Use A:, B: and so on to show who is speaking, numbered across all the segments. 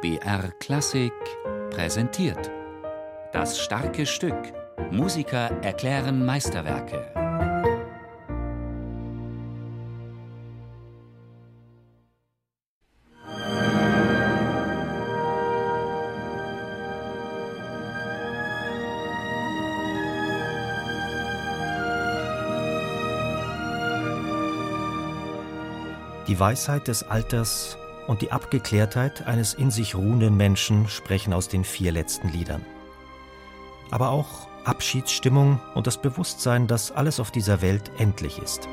A: BR Klassik präsentiert. Das starke Stück. Musiker erklären Meisterwerke.
B: Die Weisheit des Alters und die Abgeklärtheit eines in sich ruhenden Menschen sprechen aus den vier letzten Liedern. Aber auch Abschiedsstimmung und das Bewusstsein, dass alles auf dieser Welt endlich ist.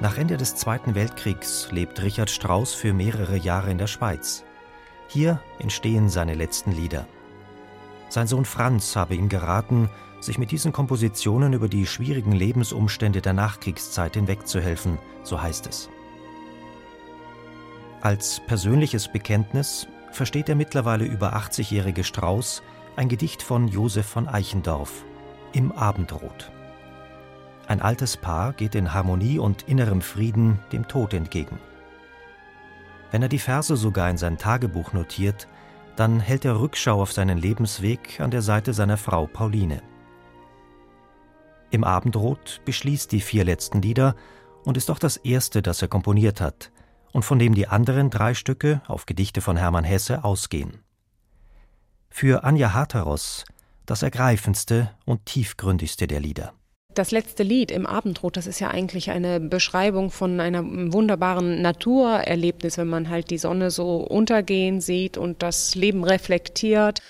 B: Nach Ende des Zweiten Weltkriegs lebt Richard Strauss für mehrere Jahre in der Schweiz. Hier entstehen seine letzten Lieder. Sein Sohn Franz habe ihm geraten, sich mit diesen Kompositionen über die schwierigen Lebensumstände der Nachkriegszeit hinwegzuhelfen, so heißt es. Als persönliches Bekenntnis versteht der mittlerweile über 80-jährige Strauß ein Gedicht von Josef von Eichendorff im Abendrot. Ein altes Paar geht in Harmonie und innerem Frieden dem Tod entgegen. Wenn er die Verse sogar in sein Tagebuch notiert, dann hält er Rückschau auf seinen Lebensweg an der Seite seiner Frau Pauline. Im Abendrot beschließt die vier letzten Lieder und ist auch das erste, das er komponiert hat und von dem die anderen drei Stücke auf Gedichte von Hermann Hesse ausgehen. Für Anja Hatteros das ergreifendste und tiefgründigste der Lieder.
C: Das letzte Lied im Abendrot, das ist ja eigentlich eine Beschreibung von einem wunderbaren Naturerlebnis, wenn man halt die Sonne so untergehen sieht und das Leben reflektiert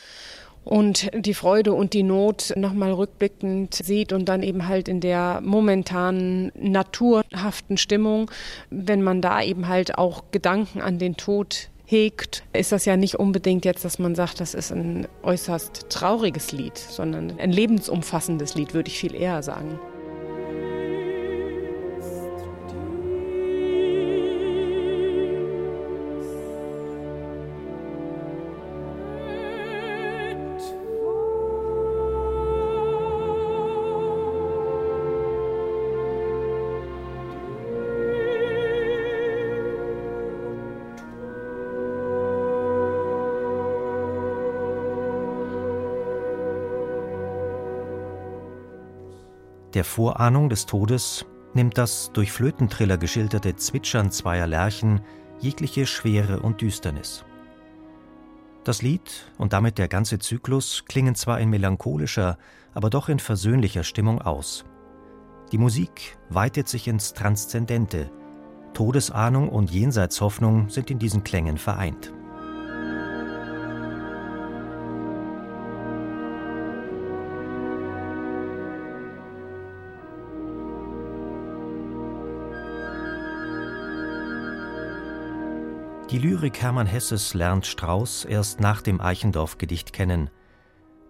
C: und die Freude und die Not nochmal rückblickend sieht und dann eben halt in der momentanen naturhaften Stimmung, wenn man da eben halt auch Gedanken an den Tod hegt, ist das ja nicht unbedingt jetzt, dass man sagt, das ist ein äußerst trauriges Lied, sondern ein lebensumfassendes Lied, würde ich viel eher sagen.
B: Der Vorahnung des Todes nimmt das durch Flötentriller geschilderte Zwitschern zweier Lerchen jegliche Schwere und Düsternis. Das Lied und damit der ganze Zyklus klingen zwar in melancholischer, aber doch in versöhnlicher Stimmung aus. Die Musik weitet sich ins Transzendente. Todesahnung und Jenseitshoffnung sind in diesen Klängen vereint. Die Lyrik Hermann Hesses lernt Strauß erst nach dem Eichendorff-Gedicht kennen.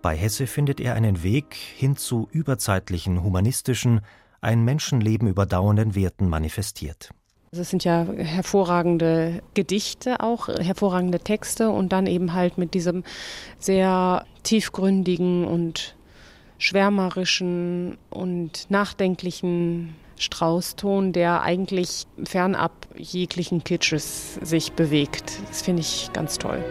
B: Bei Hesse findet er einen Weg hin zu überzeitlichen, humanistischen, ein Menschenleben überdauernden Werten manifestiert.
C: Es sind ja hervorragende Gedichte auch, hervorragende Texte und dann eben halt mit diesem sehr tiefgründigen und schwärmerischen und nachdenklichen Straußton, der eigentlich fernab jeglichen Kitsches sich bewegt. Das finde ich ganz toll.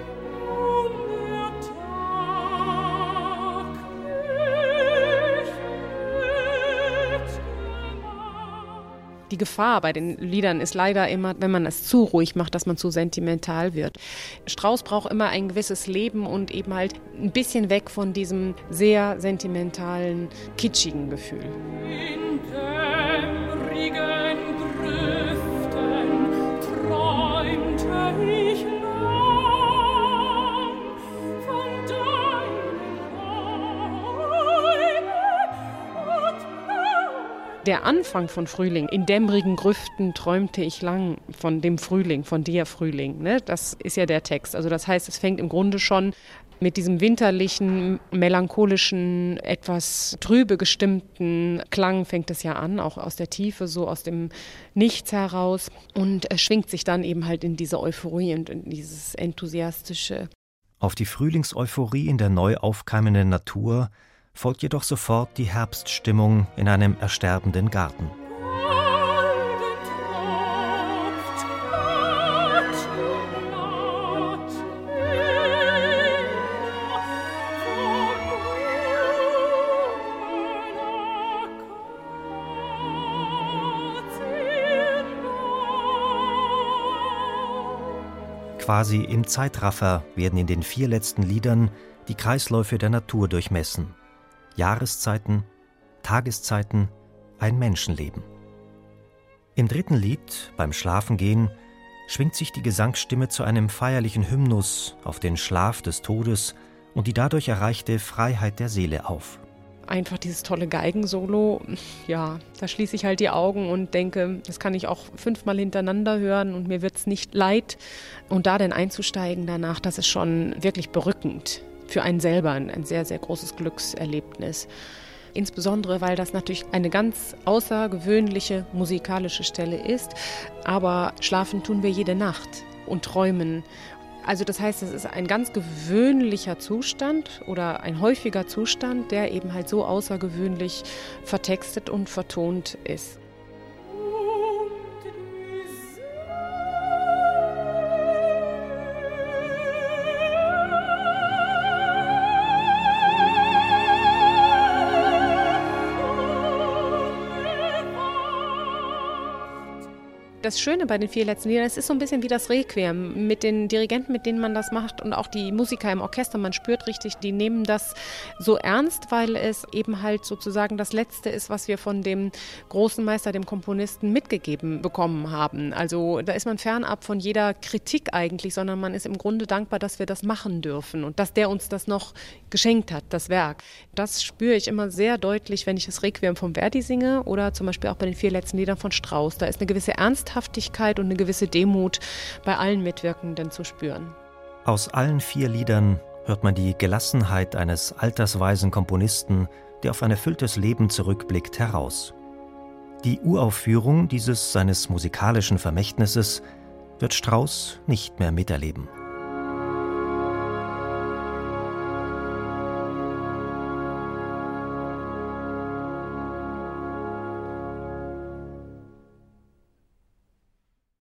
C: Die Gefahr bei den Liedern ist leider immer, wenn man es zu ruhig macht, dass man zu sentimental wird. Strauß braucht immer ein gewisses Leben und eben halt ein bisschen weg von diesem sehr sentimentalen, kitschigen Gefühl. Der Anfang von Frühling. In dämmerigen Grüften träumte ich lang von dem Frühling, von dir Frühling. Ne? Das ist ja der Text. Also das heißt, es fängt im Grunde schon mit diesem winterlichen, melancholischen, etwas trübe gestimmten Klang fängt es ja an, auch aus der Tiefe, so aus dem Nichts heraus und schwingt sich dann eben halt in diese Euphorie und in dieses enthusiastische.
B: Auf die Frühlingseuphorie in der neu aufkeimenden Natur folgt jedoch sofort die Herbststimmung in einem ersterbenden Garten. Quasi im Zeitraffer werden in den vier letzten Liedern die Kreisläufe der Natur durchmessen. Jahreszeiten, Tageszeiten, ein Menschenleben. Im dritten Lied, beim Schlafengehen, schwingt sich die Gesangsstimme zu einem feierlichen Hymnus auf den Schlaf des Todes und die dadurch erreichte Freiheit der Seele auf
C: einfach dieses tolle Geigensolo, ja, da schließe ich halt die Augen und denke, das kann ich auch fünfmal hintereinander hören und mir wird es nicht leid. Und da dann einzusteigen danach, das ist schon wirklich berückend für einen selber ein sehr, sehr großes Glückserlebnis. Insbesondere, weil das natürlich eine ganz außergewöhnliche musikalische Stelle ist. Aber schlafen tun wir jede Nacht und träumen also das heißt, es ist ein ganz gewöhnlicher Zustand oder ein häufiger Zustand, der eben halt so außergewöhnlich vertextet und vertont ist. Das Schöne bei den vier letzten Liedern, es ist so ein bisschen wie das Requiem mit den Dirigenten, mit denen man das macht und auch die Musiker im Orchester. Man spürt richtig, die nehmen das so ernst, weil es eben halt sozusagen das Letzte ist, was wir von dem großen Meister, dem Komponisten mitgegeben bekommen haben. Also da ist man fernab von jeder Kritik eigentlich, sondern man ist im Grunde dankbar, dass wir das machen dürfen und dass der uns das noch geschenkt hat, das Werk. Das spüre ich immer sehr deutlich, wenn ich das Requiem von Verdi singe oder zum Beispiel auch bei den vier letzten Liedern von Strauss. Da ist eine gewisse Ernsthaft Ernsthaftigkeit und eine gewisse Demut bei allen Mitwirkenden zu spüren.
B: Aus allen vier Liedern hört man die Gelassenheit eines altersweisen Komponisten, der auf ein erfülltes Leben zurückblickt, heraus. Die Uraufführung dieses seines musikalischen Vermächtnisses wird Strauss nicht mehr miterleben.